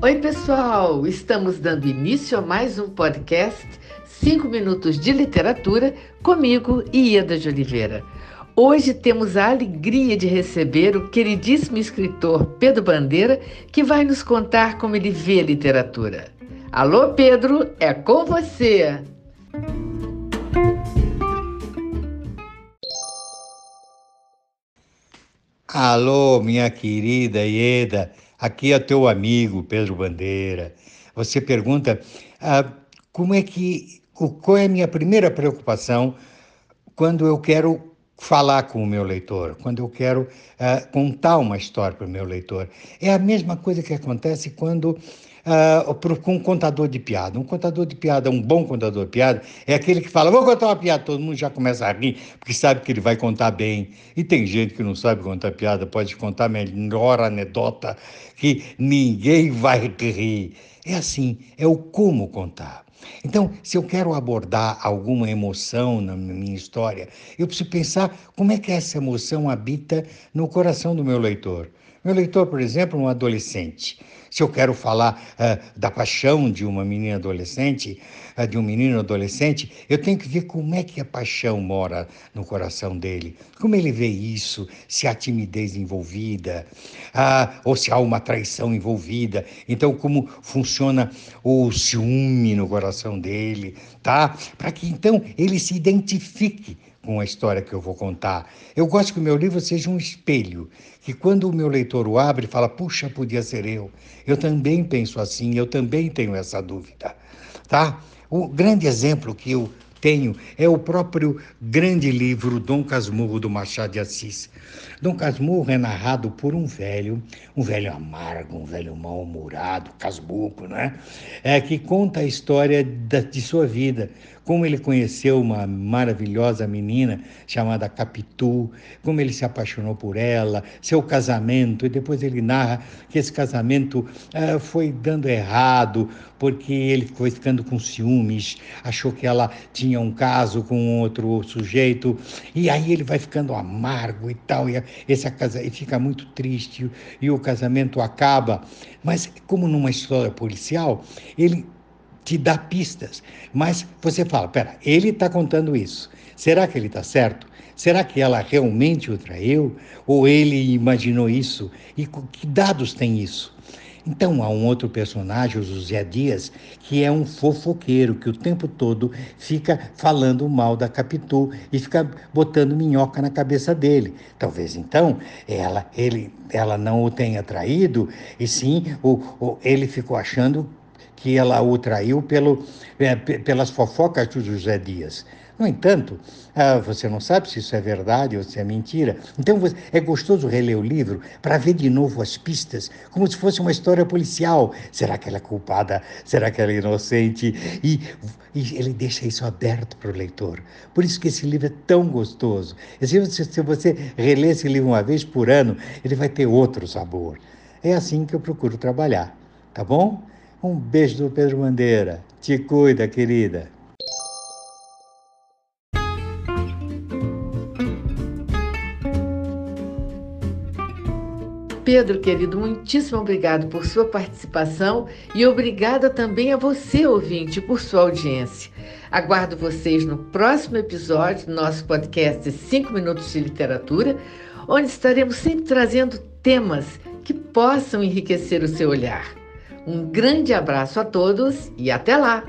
Oi, pessoal! Estamos dando início a mais um podcast 5 Minutos de Literatura comigo Ieda de Oliveira. Hoje temos a alegria de receber o queridíssimo escritor Pedro Bandeira, que vai nos contar como ele vê a literatura. Alô, Pedro, é com você! Alô, minha querida Ieda, aqui é teu amigo Pedro Bandeira. Você pergunta ah, como é que, qual é a minha primeira preocupação quando eu quero falar com o meu leitor, quando eu quero uh, contar uma história para o meu leitor. É a mesma coisa que acontece quando uh, com um contador de piada. Um contador de piada, um bom contador de piada, é aquele que fala, vou contar uma piada, todo mundo já começa a rir, porque sabe que ele vai contar bem. E tem gente que não sabe contar piada, pode contar a melhor anedota que ninguém vai rir. É assim, é o como contar. Então, se eu quero abordar alguma emoção na minha história, eu preciso pensar como é que essa emoção habita no coração do meu leitor. Meu leitor, por exemplo, um adolescente. Se eu quero falar uh, da paixão de uma menina adolescente, uh, de um menino adolescente, eu tenho que ver como é que a paixão mora no coração dele, como ele vê isso, se há timidez envolvida, uh, ou se há uma traição envolvida. Então, como funciona o ciúme no coração dele, tá? Para que então ele se identifique com a história que eu vou contar. Eu gosto que o meu livro seja um espelho, que quando o meu leitor o abre, fala: puxa, podia ser eu. Eu também penso assim, eu também tenho essa dúvida, tá? O grande exemplo que eu tenho é o próprio grande livro Dom Casmurro do Machado de Assis. Dom Casmurro é narrado por um velho, um velho amargo, um velho mal-humorado, casbuco, né? É, que conta a história da, de sua vida, como ele conheceu uma maravilhosa menina chamada Capitu, como ele se apaixonou por ela, seu casamento, e depois ele narra que esse casamento uh, foi dando errado, porque ele foi ficando com ciúmes, achou que ela tinha um caso com outro sujeito, e aí ele vai ficando amargo e tal, e, esse e fica muito triste, e o casamento acaba. Mas, como numa história policial, ele te dá pistas. Mas você fala, pera, ele está contando isso. Será que ele está certo? Será que ela realmente o traiu? Ou ele imaginou isso? E que dados tem isso? Então há um outro personagem, o José Dias, que é um fofoqueiro que o tempo todo fica falando mal da Capitu e fica botando minhoca na cabeça dele. Talvez então ela, ele, ela não o tenha traído e sim o, o ele ficou achando que ela o traiu pelo, é, pelas fofocas do José Dias. No entanto, ah, você não sabe se isso é verdade ou se é mentira. Então é gostoso reler o livro para ver de novo as pistas, como se fosse uma história policial. Será que ela é culpada? Será que ela é inocente? E, e ele deixa isso aberto para o leitor. Por isso que esse livro é tão gostoso. Se você, se você reler esse livro uma vez por ano, ele vai ter outro sabor. É assim que eu procuro trabalhar, tá bom? Um beijo do Pedro Bandeira. Te cuida, querida. Pedro, querido, muitíssimo obrigado por sua participação e obrigada também a você, ouvinte, por sua audiência. Aguardo vocês no próximo episódio do nosso podcast 5 Minutos de Literatura, onde estaremos sempre trazendo temas que possam enriquecer o seu olhar. Um grande abraço a todos e até lá!